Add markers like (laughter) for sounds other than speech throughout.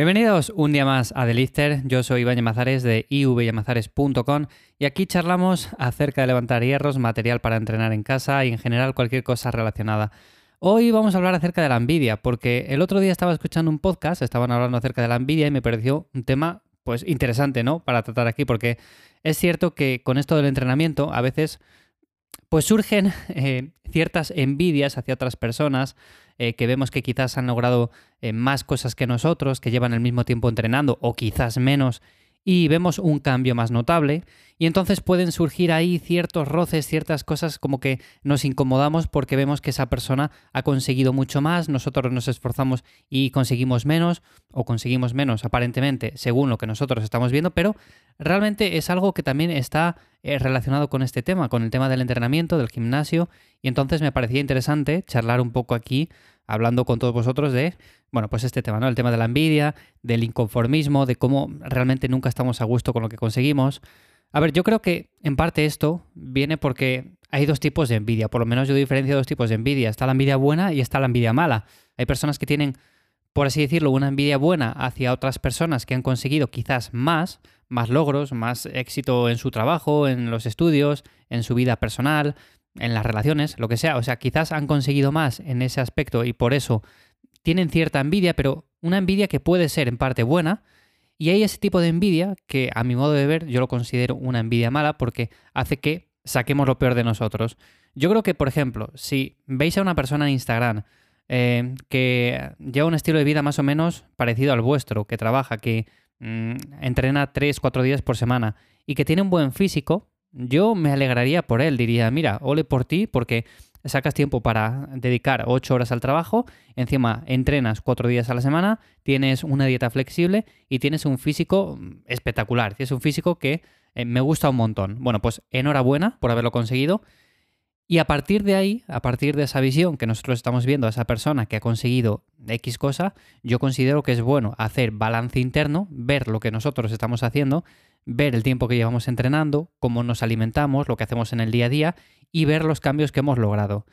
Bienvenidos un día más a The Lister. Yo soy Iván Yamazares de ivyamazares.com y aquí charlamos acerca de levantar hierros, material para entrenar en casa y en general cualquier cosa relacionada. Hoy vamos a hablar acerca de la envidia, porque el otro día estaba escuchando un podcast, estaban hablando acerca de la envidia y me pareció un tema pues interesante, ¿no? Para tratar aquí, porque es cierto que con esto del entrenamiento a veces pues surgen eh, ciertas envidias hacia otras personas eh, que vemos que quizás han logrado eh, más cosas que nosotros, que llevan el mismo tiempo entrenando o quizás menos y vemos un cambio más notable. Y entonces pueden surgir ahí ciertos roces, ciertas cosas como que nos incomodamos porque vemos que esa persona ha conseguido mucho más, nosotros nos esforzamos y conseguimos menos o conseguimos menos aparentemente según lo que nosotros estamos viendo, pero realmente es algo que también está eh, relacionado con este tema, con el tema del entrenamiento, del gimnasio. Y entonces me parecía interesante charlar un poco aquí hablando con todos vosotros de, bueno, pues este tema, ¿no? El tema de la envidia, del inconformismo, de cómo realmente nunca estamos a gusto con lo que conseguimos. A ver, yo creo que en parte esto viene porque hay dos tipos de envidia, por lo menos yo diferencio dos tipos de envidia. Está la envidia buena y está la envidia mala. Hay personas que tienen, por así decirlo, una envidia buena hacia otras personas que han conseguido quizás más, más logros, más éxito en su trabajo, en los estudios, en su vida personal, en las relaciones, lo que sea. O sea, quizás han conseguido más en ese aspecto y por eso tienen cierta envidia, pero una envidia que puede ser en parte buena. Y hay ese tipo de envidia que a mi modo de ver yo lo considero una envidia mala porque hace que saquemos lo peor de nosotros. Yo creo que, por ejemplo, si veis a una persona en Instagram eh, que lleva un estilo de vida más o menos parecido al vuestro, que trabaja, que mm, entrena 3-4 días por semana y que tiene un buen físico, yo me alegraría por él, diría, mira, ole por ti porque sacas tiempo para dedicar 8 horas al trabajo, encima entrenas 4 días a la semana, tienes una dieta flexible y tienes un físico espectacular, tienes un físico que eh, me gusta un montón. Bueno, pues enhorabuena por haberlo conseguido. Y a partir de ahí, a partir de esa visión que nosotros estamos viendo a esa persona que ha conseguido X cosa, yo considero que es bueno hacer balance interno, ver lo que nosotros estamos haciendo ver el tiempo que llevamos entrenando, cómo nos alimentamos, lo que hacemos en el día a día y ver los cambios que hemos logrado.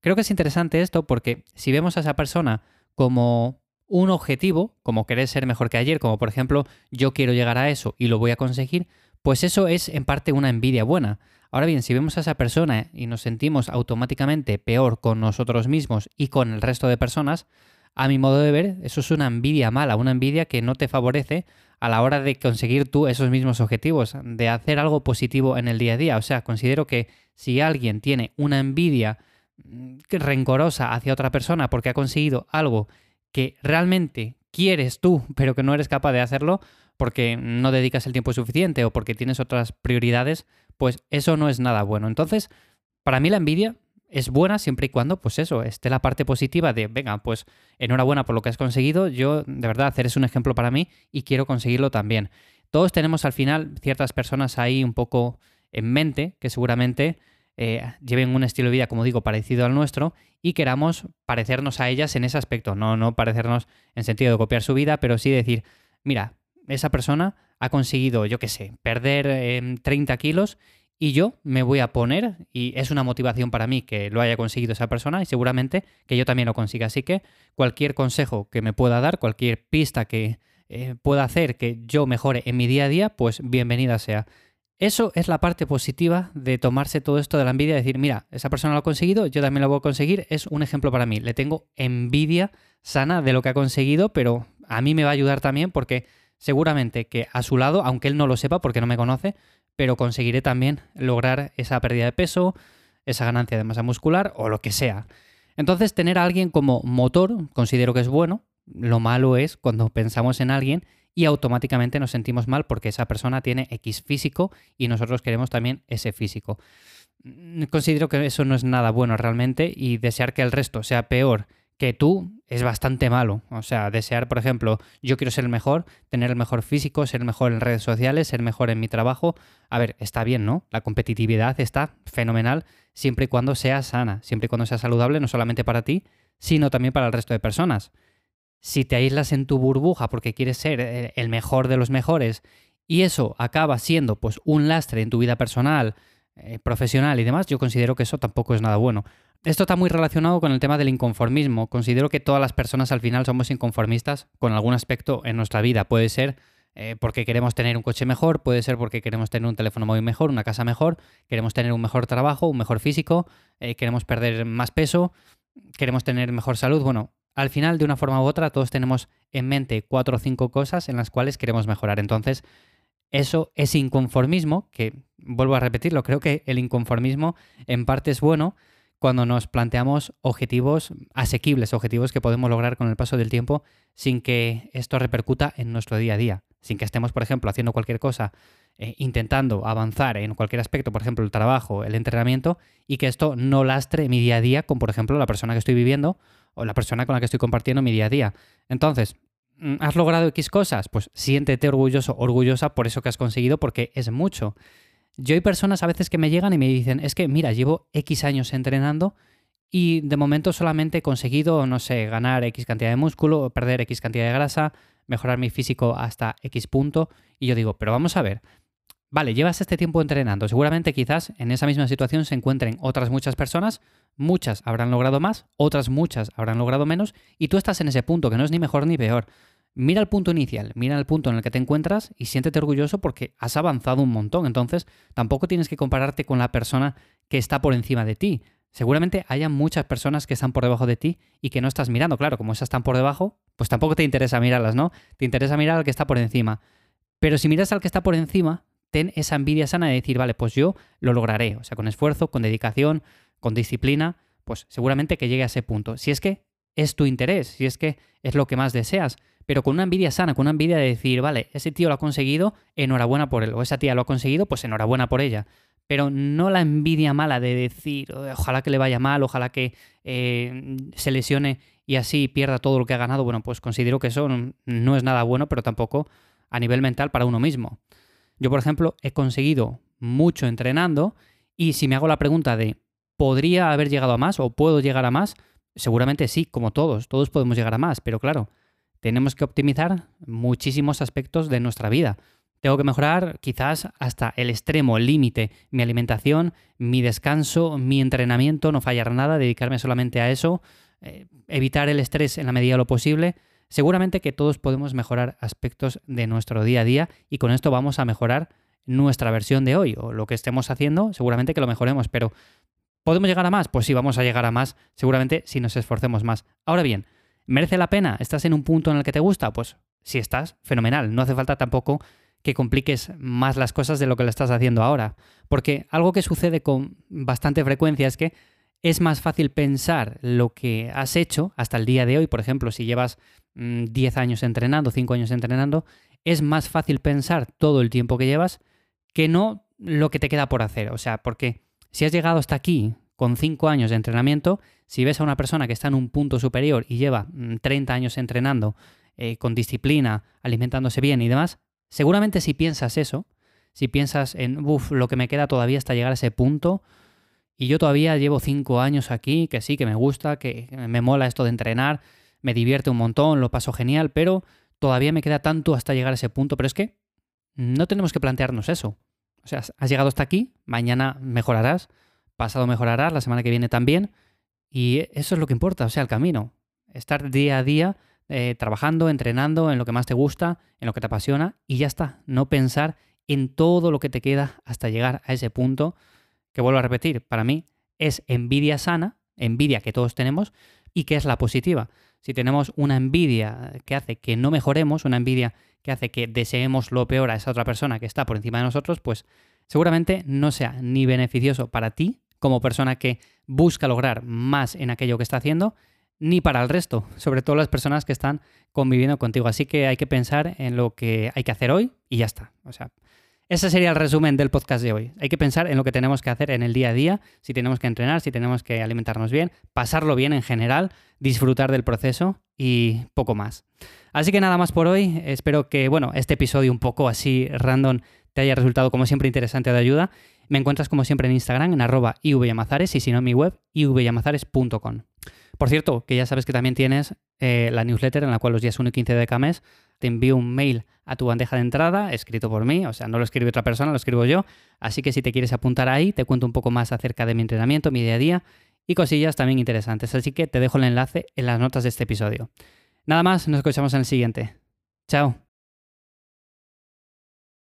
Creo que es interesante esto porque si vemos a esa persona como un objetivo, como querer ser mejor que ayer, como por ejemplo yo quiero llegar a eso y lo voy a conseguir, pues eso es en parte una envidia buena. Ahora bien, si vemos a esa persona y nos sentimos automáticamente peor con nosotros mismos y con el resto de personas, a mi modo de ver, eso es una envidia mala, una envidia que no te favorece a la hora de conseguir tú esos mismos objetivos, de hacer algo positivo en el día a día. O sea, considero que si alguien tiene una envidia mm, rencorosa hacia otra persona porque ha conseguido algo que realmente quieres tú, (laughs) pero que no eres capaz de hacerlo porque no dedicas el tiempo suficiente o porque tienes otras prioridades, pues eso no es nada bueno. Entonces, para mí la envidia es buena siempre y cuando, pues eso, esté la parte positiva de, venga, pues enhorabuena por lo que has conseguido, yo de verdad eres un ejemplo para mí y quiero conseguirlo también. Todos tenemos al final ciertas personas ahí un poco en mente que seguramente eh, lleven un estilo de vida, como digo, parecido al nuestro y queramos parecernos a ellas en ese aspecto, no, no parecernos en sentido de copiar su vida, pero sí decir, mira, esa persona ha conseguido, yo qué sé, perder 30 em, kilos y yo me voy a poner, y es una motivación para mí que lo haya conseguido esa persona y seguramente que yo también lo consiga. Así que cualquier consejo que me pueda dar, cualquier pista que eh, pueda hacer que yo mejore en mi día a día, pues bienvenida sea. Eso es la parte positiva de tomarse todo esto de la envidia, decir, mira, esa persona lo ha conseguido, yo también lo voy a conseguir, es un ejemplo para mí. Le tengo envidia sana de lo que ha conseguido, pero a mí me va a ayudar también porque seguramente que a su lado, aunque él no lo sepa porque no me conoce, pero conseguiré también lograr esa pérdida de peso, esa ganancia de masa muscular o lo que sea. Entonces, tener a alguien como motor considero que es bueno. Lo malo es cuando pensamos en alguien y automáticamente nos sentimos mal porque esa persona tiene X físico y nosotros queremos también ese físico. Mm, considero que eso no es nada bueno realmente y desear que el resto sea peor que tú es bastante malo. O sea, desear, por ejemplo, yo quiero ser el mejor, tener el mejor físico, ser el mejor en redes sociales, ser mejor en mi trabajo. A ver, está bien, ¿no? La competitividad está fenomenal siempre y cuando sea sana, siempre y cuando sea saludable, no solamente para ti, sino también para el resto de personas. Si te aíslas en tu burbuja porque quieres ser el mejor de los mejores y eso acaba siendo pues un lastre en tu vida personal, eh, profesional y demás, yo considero que eso tampoco es nada bueno. Esto está muy relacionado con el tema del inconformismo. Considero que todas las personas al final somos inconformistas con algún aspecto en nuestra vida. Puede ser eh, porque queremos tener un coche mejor, puede ser porque queremos tener un teléfono móvil mejor, una casa mejor, queremos tener un mejor trabajo, un mejor físico, eh, queremos perder más peso, queremos tener mejor salud. Bueno, al final, de una forma u otra, todos tenemos en mente cuatro o cinco cosas en las cuales queremos mejorar. Entonces, eso es inconformismo, que vuelvo a repetirlo, creo que el inconformismo en parte es bueno, cuando nos planteamos objetivos asequibles, objetivos que podemos lograr con el paso del tiempo sin que esto repercuta en nuestro día a día, sin que estemos, por ejemplo, haciendo cualquier cosa, eh, intentando avanzar en cualquier aspecto, por ejemplo, el trabajo, el entrenamiento, y que esto no lastre mi día a día con, por ejemplo, la persona que estoy viviendo o la persona con la que estoy compartiendo mi día a día. Entonces, mm, ¿has logrado X cosas? Pues siéntete orgulloso, orgullosa por eso que has conseguido, porque es mucho. Yo hay personas a veces que me llegan y me dicen, es que mira, llevo X años entrenando y de momento solamente he conseguido, no sé, ganar X cantidad de músculo, perder X cantidad de grasa, mejorar mi físico hasta X punto. Y yo digo, pero vamos a ver, vale, llevas este tiempo entrenando, seguramente quizás en esa misma situación se encuentren otras muchas personas, muchas habrán logrado más, otras muchas habrán logrado menos, y tú estás en ese punto que no es ni mejor ni peor. Mira el punto inicial, mira el punto en el que te encuentras y siéntete orgulloso porque has avanzado un montón. Entonces, tampoco tienes que compararte con la persona que está por encima de ti. Seguramente haya muchas personas que están por debajo de ti y que no estás mirando. Claro, como esas están por debajo, pues tampoco te interesa mirarlas, ¿no? Te interesa mirar al que está por encima. Pero si miras al que está por encima, ten esa envidia sana de decir, vale, pues yo lo lograré. O sea, con esfuerzo, con dedicación, con disciplina, pues seguramente que llegue a ese punto. Si es que es tu interés, si es que es lo que más deseas pero con una envidia sana, con una envidia de decir, vale, ese tío lo ha conseguido, enhorabuena por él, o esa tía lo ha conseguido, pues enhorabuena por ella. Pero no la envidia mala de decir, ojalá que le vaya mal, ojalá que eh, se lesione y así pierda todo lo que ha ganado. Bueno, pues considero que eso no es nada bueno, pero tampoco a nivel mental para uno mismo. Yo, por ejemplo, he conseguido mucho entrenando y si me hago la pregunta de, ¿podría haber llegado a más o puedo llegar a más? Seguramente sí, como todos, todos podemos llegar a más, pero claro, tenemos que optimizar muchísimos aspectos de nuestra vida. Tengo que mejorar quizás hasta el extremo, límite, mi alimentación, mi descanso, mi entrenamiento, no fallar nada, dedicarme solamente a eso, eh, evitar el estrés en la medida de lo posible. Seguramente que todos podemos mejorar aspectos de nuestro día a día y con esto vamos a mejorar nuestra versión de hoy o lo que estemos haciendo, seguramente que lo mejoremos, pero ¿podemos llegar a más? Pues sí, vamos a llegar a más, seguramente si nos esforcemos más. Ahora bien, ¿Merece la pena? ¿Estás en un punto en el que te gusta? Pues si estás, fenomenal. No hace falta tampoco que compliques más las cosas de lo que lo estás haciendo ahora. Porque algo que sucede con bastante frecuencia es que es más fácil pensar lo que has hecho hasta el día de hoy. Por ejemplo, si llevas 10 mm, años entrenando, 5 años entrenando, es más fácil pensar todo el tiempo que llevas que no lo que te queda por hacer. O sea, porque si has llegado hasta aquí con 5 años de entrenamiento, si ves a una persona que está en un punto superior y lleva 30 mm, años entrenando eh, con disciplina, alimentándose bien y demás, seguramente si piensas eso, si piensas en, uff, lo que me queda todavía hasta llegar a ese punto, y yo todavía llevo 5 años aquí, que sí, que me gusta, que me mola esto de entrenar, me divierte un montón, lo paso genial, pero todavía me queda tanto hasta llegar a ese punto, pero es que no tenemos que plantearnos eso. O sea, has llegado hasta aquí, mañana mejorarás, pasado mejorarás, la semana que viene también. Y eso es lo que importa, o sea, el camino. Estar día a día eh, trabajando, entrenando en lo que más te gusta, en lo que te apasiona y ya está. No pensar en todo lo que te queda hasta llegar a ese punto que vuelvo a repetir, para mí es envidia sana, envidia que todos tenemos y que es la positiva. Si tenemos una envidia que hace que no mejoremos, una envidia que hace que deseemos lo peor a esa otra persona que está por encima de nosotros, pues seguramente no sea ni beneficioso para ti como persona que busca lograr más en aquello que está haciendo, ni para el resto, sobre todo las personas que están conviviendo contigo. Así que hay que pensar en lo que hay que hacer hoy y ya está. O sea, ese sería el resumen del podcast de hoy. Hay que pensar en lo que tenemos que hacer en el día a día, si tenemos que entrenar, si tenemos que alimentarnos bien, pasarlo bien en general, disfrutar del proceso y poco más. Así que nada más por hoy. Espero que, bueno, este episodio un poco así random te haya resultado como siempre interesante de ayuda. Me encuentras como siempre en Instagram en arroba ivyamazares y si no en mi web ivyamazares.com. Por cierto, que ya sabes que también tienes eh, la newsletter en la cual los días 1 y 15 de cada mes te envío un mail a tu bandeja de entrada, escrito por mí, o sea, no lo escribe otra persona, lo escribo yo. Así que si te quieres apuntar ahí, te cuento un poco más acerca de mi entrenamiento, mi día a día y cosillas también interesantes. Así que te dejo el enlace en las notas de este episodio. Nada más, nos escuchamos en el siguiente. Chao.